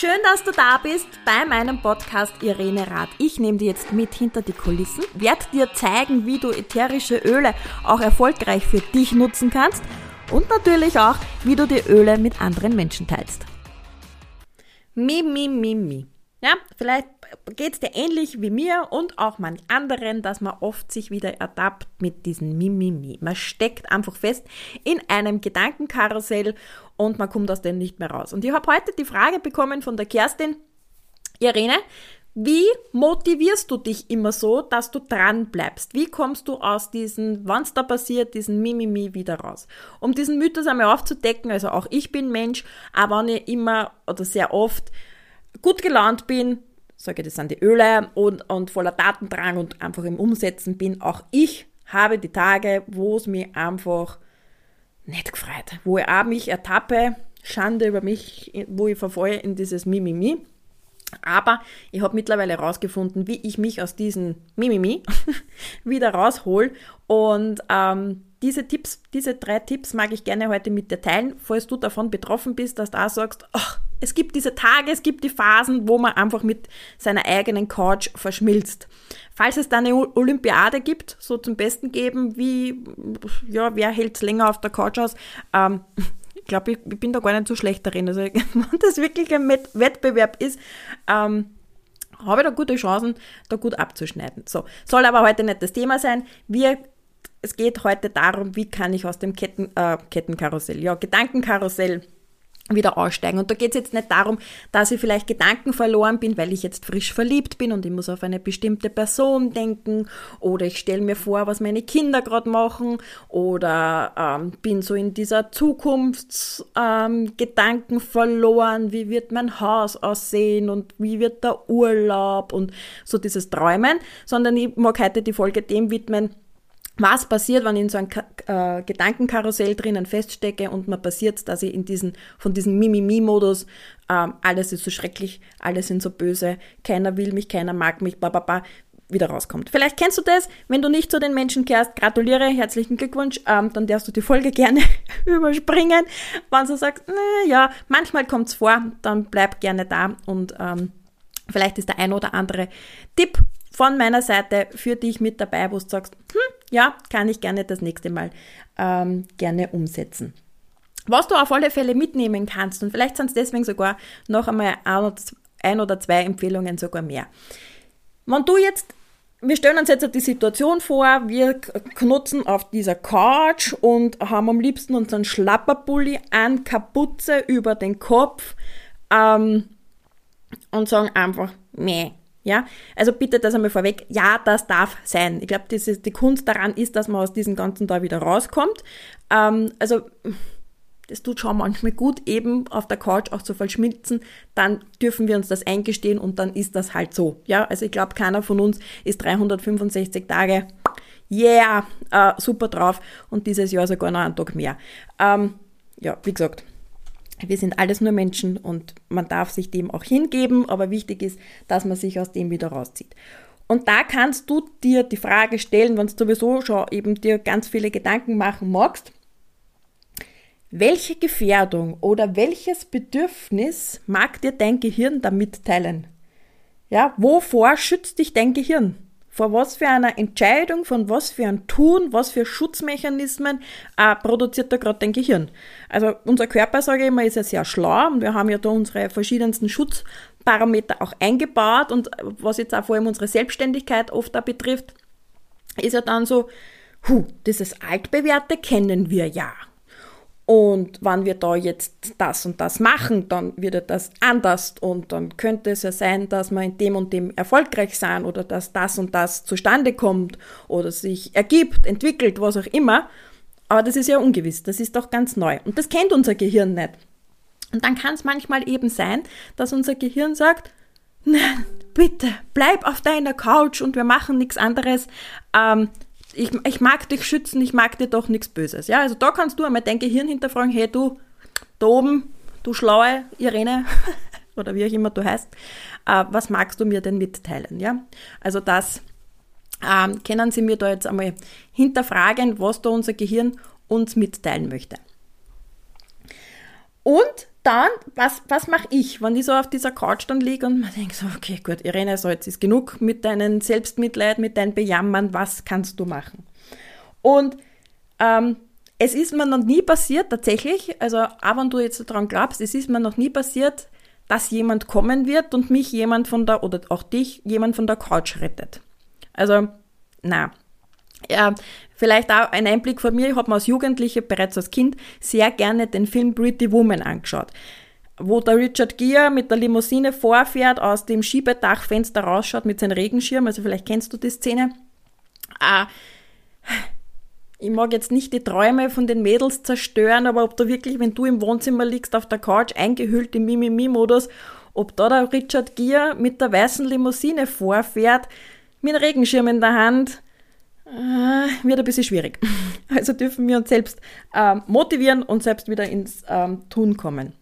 Schön, dass du da bist bei meinem Podcast Irene Rath. Ich nehme dir jetzt mit hinter die Kulissen, werde dir zeigen, wie du ätherische Öle auch erfolgreich für dich nutzen kannst und natürlich auch, wie du die Öle mit anderen Menschen teilst. Mi, mi, mi, mi. Ja, vielleicht geht es dir ähnlich wie mir und auch manch anderen, dass man oft sich wieder ertappt mit diesem Mimimi. Man steckt einfach fest in einem Gedankenkarussell und man kommt aus dem nicht mehr raus. Und ich habe heute die Frage bekommen von der Kerstin, Irene, wie motivierst du dich immer so, dass du dran bleibst? Wie kommst du aus diesen, es da passiert, diesen Mimimi wieder raus? Um diesen Mythos einmal aufzudecken, also auch ich bin Mensch, aber wenn ich immer oder sehr oft gut gelaunt bin, sage das sind die Öle und, und voller Datendrang und einfach im Umsetzen bin, auch ich habe die Tage, wo es mir einfach nicht gefreut, wo ich auch mich ertappe, Schande über mich, wo ich verfeuere in dieses Mimimi. Aber ich habe mittlerweile herausgefunden, wie ich mich aus diesem Mimimi wieder raushol. Und ähm, diese Tipps, diese drei Tipps mag ich gerne heute mit dir teilen, falls du davon betroffen bist, dass du auch sagst, ach, es gibt diese Tage, es gibt die Phasen, wo man einfach mit seiner eigenen Couch verschmilzt. Falls es da eine Olympiade gibt, so zum Besten geben, wie, ja, wer hält länger auf der Couch aus, ähm, ich glaube, ich, ich, bin da gar nicht so schlecht darin. Also, wenn das wirklich ein Wettbewerb ist, ähm, habe ich da gute Chancen, da gut abzuschneiden. So, soll aber heute nicht das Thema sein. Wir es geht heute darum, wie kann ich aus dem Ketten, äh, Kettenkarussell, ja, Gedankenkarussell wieder aussteigen. Und da geht es jetzt nicht darum, dass ich vielleicht Gedanken verloren bin, weil ich jetzt frisch verliebt bin und ich muss auf eine bestimmte Person denken oder ich stelle mir vor, was meine Kinder gerade machen oder ähm, bin so in dieser Zukunftsgedanken ähm, verloren, wie wird mein Haus aussehen und wie wird der Urlaub und so dieses Träumen, sondern ich mag heute die Folge dem widmen, was passiert, wenn ich in so einem äh, Gedankenkarussell drinnen feststecke und mir passiert, dass ich in diesen, von diesem Mimimi-Modus, ähm, alles ist so schrecklich, alle sind so böse, keiner will mich, keiner mag mich, ba, wieder rauskommt. Vielleicht kennst du das, wenn du nicht zu den Menschen kehrst, gratuliere, herzlichen Glückwunsch, ähm, dann darfst du die Folge gerne überspringen. Wenn du sagst, na ja, manchmal kommt's vor, dann bleib gerne da und ähm, vielleicht ist der ein oder andere Tipp von meiner Seite für dich mit dabei, wo du sagst, hm, ja, kann ich gerne das nächste Mal ähm, gerne umsetzen. Was du auf alle Fälle mitnehmen kannst, und vielleicht sind es deswegen sogar noch einmal ein oder zwei Empfehlungen sogar mehr. Wenn du jetzt, wir stellen uns jetzt die Situation vor, wir knutzen auf dieser Couch und haben am liebsten unseren Schlapperpulli an, Kapuze über den Kopf ähm, und sagen einfach, meh, ja, also bitte das einmal vorweg. Ja, das darf sein. Ich glaube, die Kunst daran ist, dass man aus diesem Ganzen da wieder rauskommt. Ähm, also, das tut schon manchmal gut, eben auf der Couch auch zu verschmilzen. Dann dürfen wir uns das eingestehen und dann ist das halt so. Ja, also ich glaube, keiner von uns ist 365 Tage, yeah, äh, super drauf und dieses Jahr sogar noch einen Tag mehr. Ähm, ja, wie gesagt, wir sind alles nur Menschen und man darf sich dem auch hingeben, aber wichtig ist, dass man sich aus dem wieder rauszieht. Und da kannst du dir die Frage stellen, wenn du sowieso schon eben dir ganz viele Gedanken machen magst, welche Gefährdung oder welches Bedürfnis mag dir dein Gehirn da mitteilen? Ja, wovor schützt dich dein Gehirn? Vor was für einer Entscheidung, von was für ein Tun, was für Schutzmechanismen äh, produziert da gerade dein Gehirn. Also unser Körper, sage ich immer, ist ja sehr schlau und wir haben ja da unsere verschiedensten Schutzparameter auch eingebaut und was jetzt auch vor allem unsere Selbstständigkeit oft da betrifft, ist ja dann so, huh, dieses Altbewährte kennen wir ja. Und wenn wir da jetzt das und das machen, dann wird das anders und dann könnte es ja sein, dass wir in dem und dem erfolgreich sind oder dass das und das zustande kommt oder sich ergibt, entwickelt, was auch immer. Aber das ist ja ungewiss, das ist doch ganz neu und das kennt unser Gehirn nicht. Und dann kann es manchmal eben sein, dass unser Gehirn sagt, nein, bitte, bleib auf deiner Couch und wir machen nichts anderes. Ähm, ich, ich mag dich schützen, ich mag dir doch nichts Böses. Ja, also da kannst du einmal dein Gehirn hinterfragen, hey du, da oben, du schlaue Irene, oder wie auch immer du heißt, äh, was magst du mir denn mitteilen? Ja, also das ähm, können Sie mir da jetzt einmal hinterfragen, was da unser Gehirn uns mitteilen möchte. Und dann, was, was mache ich, wenn ich so auf dieser Couch dann liege und man denkt so, okay, gut, Irene, so jetzt ist genug mit deinem Selbstmitleid, mit deinem Bejammern, was kannst du machen? Und ähm, es ist mir noch nie passiert, tatsächlich, also auch wenn du jetzt daran glaubst, es ist mir noch nie passiert, dass jemand kommen wird und mich jemand von der, oder auch dich, jemand von der Couch rettet. Also, na. Ja, vielleicht auch ein Einblick von mir. Ich habe mir als Jugendliche, bereits als Kind, sehr gerne den Film Pretty Woman angeschaut wo der Richard Gere mit der Limousine vorfährt, aus dem Schiebedachfenster rausschaut mit seinem Regenschirm. Also vielleicht kennst du die Szene. Ah, ich mag jetzt nicht die Träume von den Mädels zerstören, aber ob da wirklich, wenn du im Wohnzimmer liegst, auf der Couch eingehüllt im Mimimi-Modus, ob da der Richard Gere mit der weißen Limousine vorfährt, mit einem Regenschirm in der Hand, äh, wird ein bisschen schwierig. Also dürfen wir uns selbst äh, motivieren und selbst wieder ins ähm, Tun kommen.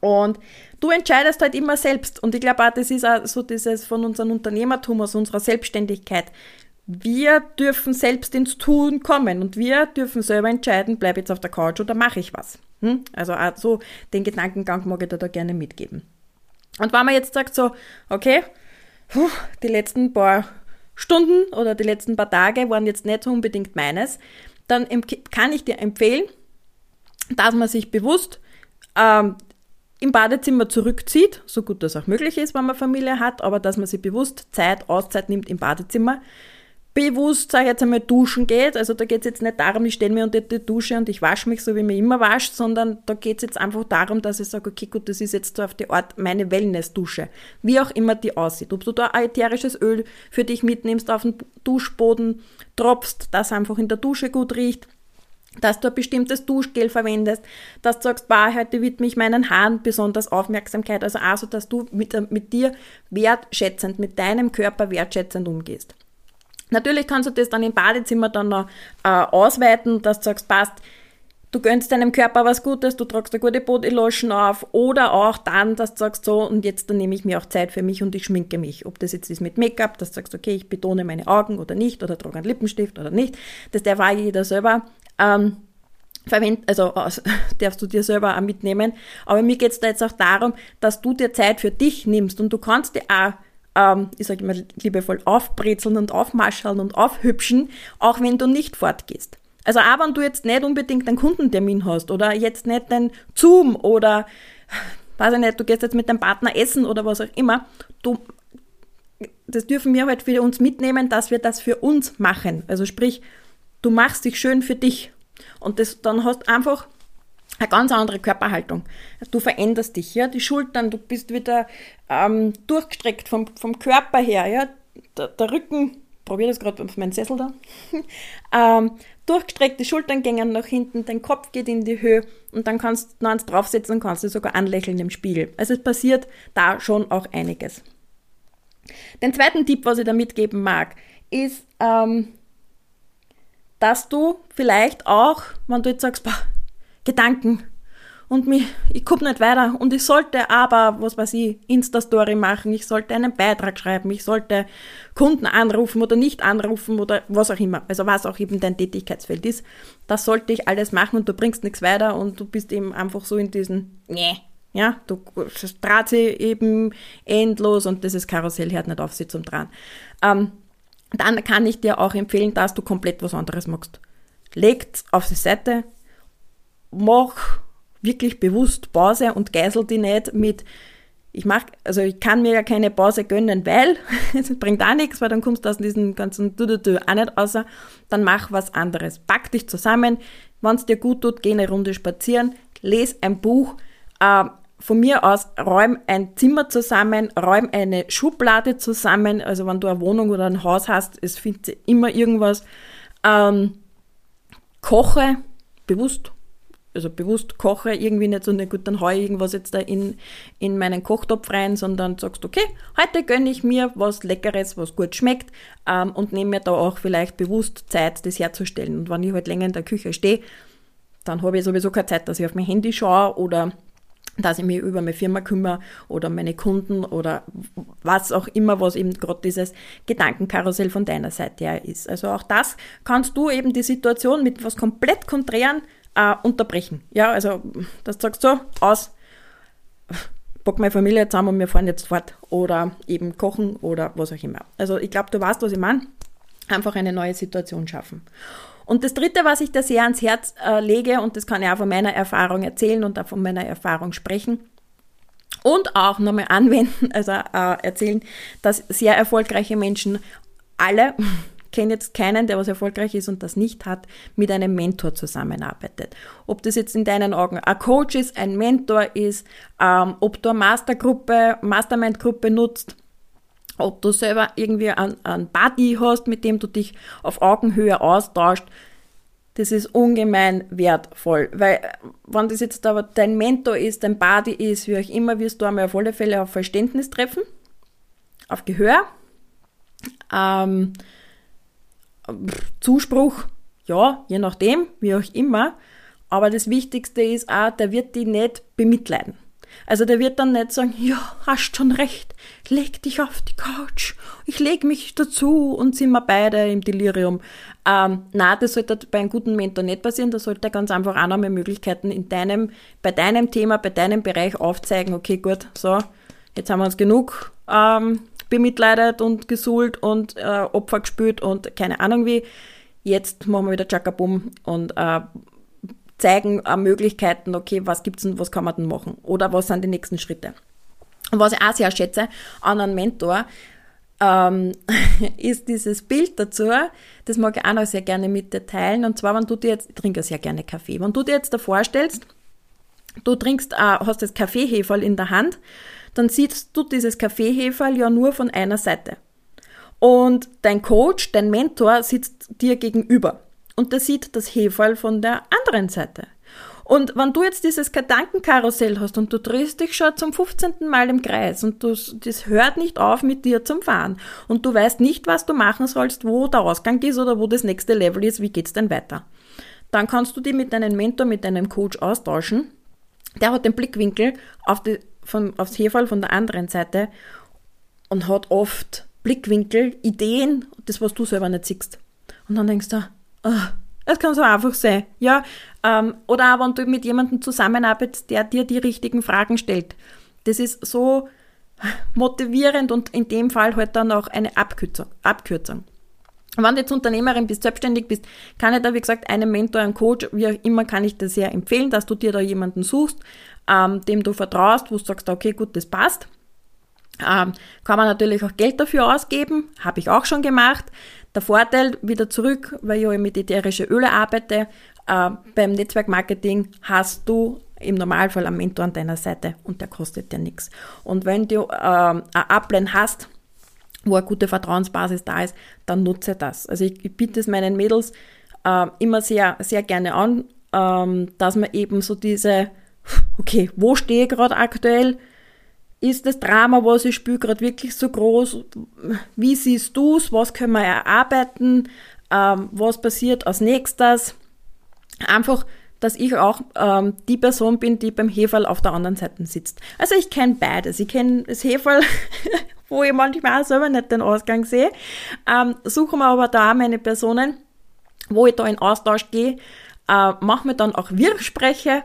Und du entscheidest halt immer selbst. Und ich glaube auch, das ist auch so dieses von unserem Unternehmertum, aus unserer Selbstständigkeit. Wir dürfen selbst ins Tun kommen und wir dürfen selber entscheiden, bleibe jetzt auf der Couch oder mache ich was. Hm? Also auch so den Gedankengang mag ich dir da gerne mitgeben. Und wenn man jetzt sagt so, okay, die letzten paar Stunden oder die letzten paar Tage waren jetzt nicht unbedingt meines, dann kann ich dir empfehlen, dass man sich bewusst ähm, im Badezimmer zurückzieht, so gut das auch möglich ist, wenn man Familie hat, aber dass man sich bewusst Zeit, Auszeit nimmt im Badezimmer, bewusst, sage ich jetzt einmal, duschen geht. Also da geht es jetzt nicht darum, ich stelle mir unter die Dusche und ich wasche mich so, wie mir immer wascht, sondern da geht es jetzt einfach darum, dass ich sage, okay, gut, das ist jetzt so auf die Art meine Wellness-Dusche. Wie auch immer die aussieht. Ob du da ätherisches Öl für dich mitnimmst, auf den Duschboden tropfst, das einfach in der Dusche gut riecht, dass du ein bestimmtes Duschgel verwendest, dass du sagst, bah, heute widme ich meinen Haaren besonders Aufmerksamkeit, also auch so, dass du mit, mit dir wertschätzend, mit deinem Körper wertschätzend umgehst. Natürlich kannst du das dann im Badezimmer dann noch äh, ausweiten, dass du sagst, passt, du gönnst deinem Körper was Gutes, du tragst eine gute Bodylotion auf oder auch dann, dass du sagst so und jetzt dann nehme ich mir auch Zeit für mich und ich schminke mich. Ob das jetzt ist mit Make-up, dass du sagst, okay, ich betone meine Augen oder nicht oder trage einen Lippenstift oder nicht, das darf auch jeder selber ähm, verwenden, also aus, darfst du dir selber auch mitnehmen. Aber mir geht es da jetzt auch darum, dass du dir Zeit für dich nimmst und du kannst dir auch ähm, ich sage immer liebevoll, aufbrezeln und aufmascheln und aufhübschen, auch wenn du nicht fortgehst. Also auch wenn du jetzt nicht unbedingt einen Kundentermin hast oder jetzt nicht den Zoom oder weiß ich nicht, du gehst jetzt mit deinem Partner essen oder was auch immer, du, das dürfen wir halt für uns mitnehmen, dass wir das für uns machen. Also sprich, du machst dich schön für dich. Und das, dann hast einfach eine ganz andere Körperhaltung. Du veränderst dich, ja, die Schultern, du bist wieder ähm, durchgestreckt vom, vom Körper her, ja, der, der Rücken, probiere das gerade auf meinen Sessel da, ähm, durchgestreckt, die Schultern gehen nach hinten, dein Kopf geht in die Höhe und dann kannst du noch eins draufsetzen und kannst du sogar anlächeln im Spiegel. Also es passiert da schon auch einiges. Den zweiten Tipp, was ich da mitgeben mag, ist, ähm, dass du vielleicht auch, wenn du jetzt sagst, boah, Gedanken. Und mich, ich komme nicht weiter. Und ich sollte aber, was weiß ich, Insta-Story machen, ich sollte einen Beitrag schreiben, ich sollte Kunden anrufen oder nicht anrufen oder was auch immer. Also was auch eben dein Tätigkeitsfeld ist. Das sollte ich alles machen und du bringst nichts weiter und du bist eben einfach so in diesen, nee, ja, du draht sie eben endlos und dieses Karussell hört nicht auf, sie zum Dran. Ähm, dann kann ich dir auch empfehlen, dass du komplett was anderes machst. Legt auf die Seite, mach wirklich bewusst Pause und geisel die nicht mit, ich mach, also ich kann mir ja keine Pause gönnen, weil es bringt auch nichts, weil dann kommst du aus diesem ganzen du, du, du auch nicht außer, dann mach was anderes. Pack dich zusammen, wenn es dir gut tut, geh eine Runde spazieren, les ein Buch, äh, von mir aus räum ein Zimmer zusammen, räum eine Schublade zusammen, also wenn du eine Wohnung oder ein Haus hast, es findet immer irgendwas, ähm, koche bewusst also bewusst koche, irgendwie nicht so, na gut, dann haue ich irgendwas jetzt da in, in meinen Kochtopf rein, sondern sagst, okay, heute gönne ich mir was Leckeres, was gut schmeckt ähm, und nehme mir da auch vielleicht bewusst Zeit, das herzustellen. Und wenn ich halt länger in der Küche stehe, dann habe ich sowieso keine Zeit, dass ich auf mein Handy schaue oder dass ich mich über meine Firma kümmere oder meine Kunden oder was auch immer, was eben gerade dieses Gedankenkarussell von deiner Seite her ist. Also auch das kannst du eben die Situation mit was komplett Konträren äh, unterbrechen. Ja, also das sagst so, aus pack meine Familie zusammen und wir fahren jetzt fort. Oder eben kochen oder was auch immer. Also ich glaube, du weißt, was ich meine. Einfach eine neue Situation schaffen. Und das Dritte, was ich da sehr ans Herz äh, lege, und das kann ich auch von meiner Erfahrung erzählen und auch von meiner Erfahrung sprechen, und auch nochmal anwenden, also äh, erzählen, dass sehr erfolgreiche Menschen alle, kenne jetzt keinen, der was erfolgreich ist und das nicht hat, mit einem Mentor zusammenarbeitet. Ob das jetzt in deinen Augen ein Coach ist, ein Mentor ist, ähm, ob du eine Mastergruppe, Mastermind-Gruppe nutzt, ob du selber irgendwie einen, Buddy hast, mit dem du dich auf Augenhöhe austauscht, das ist ungemein wertvoll, weil wenn das jetzt aber dein Mentor ist, dein Buddy ist, wie auch immer, wirst du einmal auf alle Fälle auf Verständnis treffen, auf Gehör, ähm, Zuspruch, ja, je nachdem, wie auch immer, aber das Wichtigste ist auch, der wird die nicht bemitleiden. Also der wird dann nicht sagen, ja, hast schon recht, leg dich auf die Couch, ich leg mich dazu und sind wir beide im Delirium. Ähm, na, das sollte bei einem guten Mentor nicht passieren, da sollte er ganz einfach auch noch mehr Möglichkeiten in deinem, bei deinem Thema, bei deinem Bereich aufzeigen, okay, gut, so, jetzt haben wir uns genug ähm, bemitleidet und gesuhlt und äh, Opfer gespült und keine Ahnung wie. Jetzt machen wir wieder Chakabum und äh, zeigen äh, Möglichkeiten, okay, was gibt's denn, was kann man denn machen? Oder was sind die nächsten Schritte? Und was ich auch sehr schätze an einem Mentor, ähm, ist dieses Bild dazu, das mag ich auch noch sehr gerne mit dir teilen. Und zwar, wenn du dir jetzt, ich trinke sehr gerne Kaffee, wenn du dir jetzt da vorstellst, du trinkst, äh, hast das Kaffeeheferl in der Hand, dann siehst du dieses Kaffeeheferl ja nur von einer Seite. Und dein Coach, dein Mentor sitzt dir gegenüber und der sieht das Heferl von der anderen Seite. Und wenn du jetzt dieses Gedankenkarussell hast und du drehst dich schon zum 15. Mal im Kreis und du, das hört nicht auf mit dir zum Fahren und du weißt nicht, was du machen sollst, wo der Ausgang ist oder wo das nächste Level ist, wie geht's denn weiter? Dann kannst du dich mit deinem Mentor, mit deinem Coach austauschen. Der hat den Blickwinkel auf die, von, aufs Heferl von der anderen Seite und hat oft Blickwinkel, Ideen, das, was du selber nicht siehst. Und dann denkst du, Ah, es kann so einfach sein, ja. Ähm, oder auch, wenn du mit jemandem zusammenarbeitest, der dir die richtigen Fragen stellt. Das ist so motivierend und in dem Fall halt dann auch eine Abkürzung. Abkürzung. Wenn du jetzt Unternehmerin bist, selbstständig bist, kann ich da, wie gesagt, einem Mentor, einem Coach, wie auch immer, kann ich dir sehr empfehlen, dass du dir da jemanden suchst, ähm, dem du vertraust, wo du sagst, okay, gut, das passt. Ähm, kann man natürlich auch Geld dafür ausgeben, habe ich auch schon gemacht. Der Vorteil, wieder zurück, weil ich mit ätherischen Öle arbeite, äh, beim Netzwerkmarketing hast du im Normalfall einen Mentor an deiner Seite und der kostet dir nichts. Und wenn du äh, ein Upline hast, wo eine gute Vertrauensbasis da ist, dann nutze das. Also ich, ich biete es meinen Mädels äh, immer sehr, sehr gerne an, ähm, dass man eben so diese, okay, wo stehe ich gerade aktuell? Ist das Drama, was ich spüre, gerade wirklich so groß? Wie siehst du es? Was können wir erarbeiten? Ähm, was passiert als nächstes? Einfach, dass ich auch ähm, die Person bin, die beim Heferl auf der anderen Seite sitzt. Also ich kenne beides. Ich kenne das Heferl, wo ich manchmal auch selber nicht den Ausgang sehe. Ähm, suche mir aber da meine Personen, wo ich da in Austausch gehe, äh, mache mir dann auch Wirspreche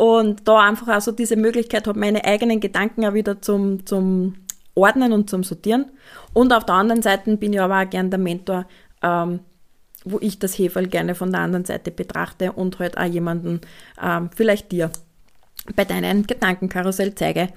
und da einfach auch so diese Möglichkeit habe, meine eigenen Gedanken auch wieder zum, zum Ordnen und zum Sortieren. Und auf der anderen Seite bin ich aber auch gern der Mentor, ähm, wo ich das Heferl gerne von der anderen Seite betrachte und halt auch jemanden, ähm, vielleicht dir, bei deinem Gedankenkarussell zeige,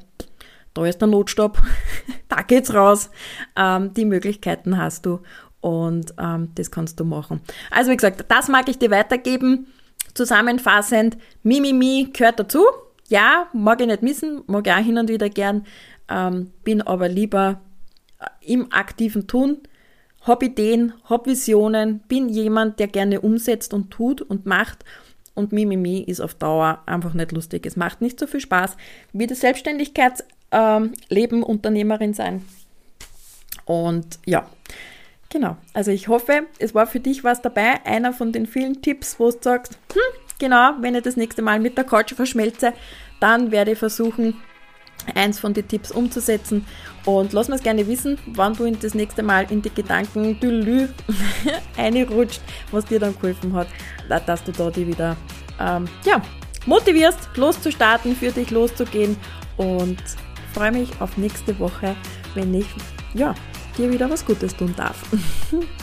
da ist der Notstopp, da geht's raus. Ähm, die Möglichkeiten hast du und ähm, das kannst du machen. Also wie gesagt, das mag ich dir weitergeben. Zusammenfassend, Mimimi gehört dazu. Ja, mag ich nicht missen, mag ich auch hin und wieder gern, ähm, bin aber lieber äh, im aktiven Tun, hab Ideen, hab Visionen, bin jemand, der gerne umsetzt und tut und macht und Mimimi ist auf Dauer einfach nicht lustig. Es macht nicht so viel Spaß wie das Selbstständigkeitsleben, ähm, Unternehmerin sein. Und ja, Genau. Also ich hoffe, es war für dich was dabei. Einer von den vielen Tipps, wo du sagst, hm, genau, wenn ich das nächste Mal mit der Couch verschmelze, dann werde ich versuchen, eins von den Tipps umzusetzen. Und lass mir es gerne wissen, wann du das nächste Mal in die Gedanken Dülü einrutscht, was dir dann geholfen hat, dass du da die wieder ähm, ja, motivierst, loszustarten, für dich loszugehen und freue mich auf nächste Woche, wenn ich ja, dir wieder was Gutes tun darf.